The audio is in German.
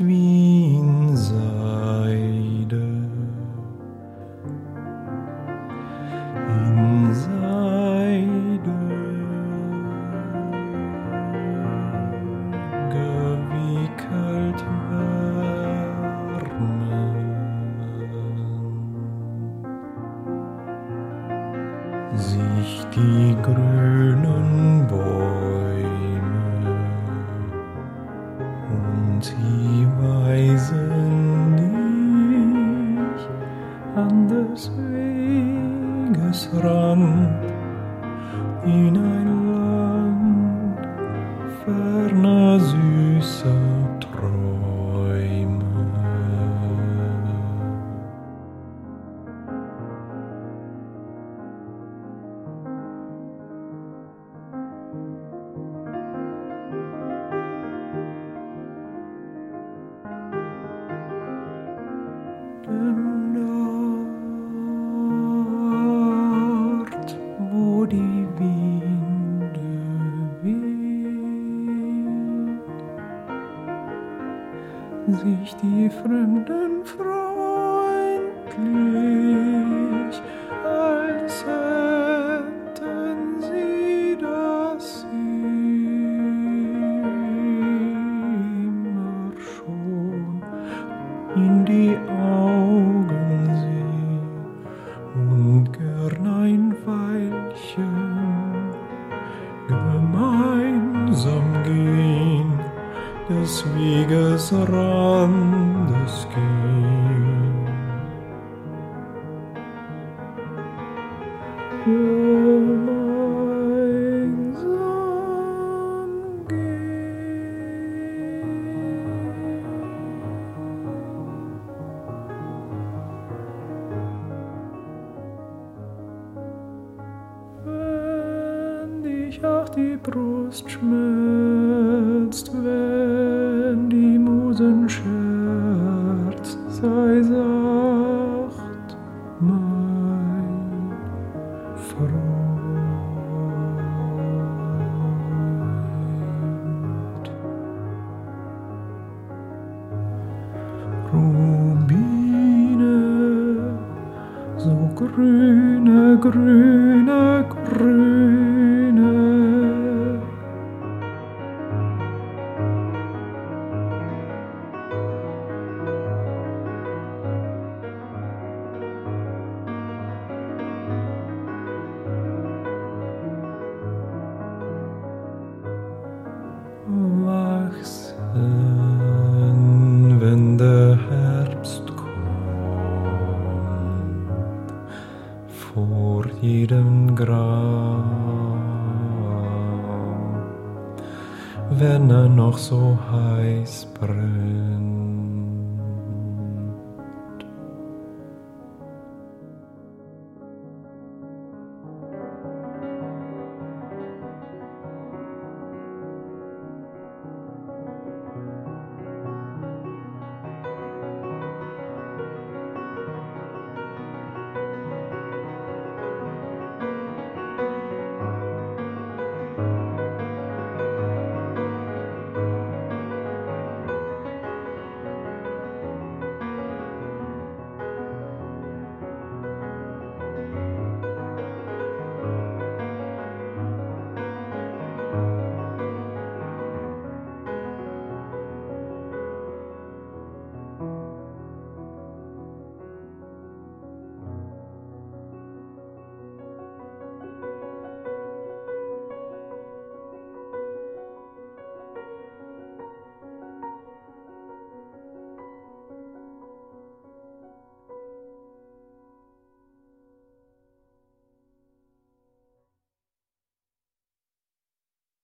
nicht wie in Seide. In Seide gewickelt wärmen. Sich die grünen Bäume und sie weisen dich an des Weges Rand in ein sich die Fremden freundlich, als hätten sie das immer schon in die Augen des Weges Randes gehen. Gemeinsam Wenn dich auch die Brust schmerzt, wenn die Musen scherzt, sei sacht, mein Freund. Rubine, so grüne, grüne, grüne. Wenn er noch so heiß brennt.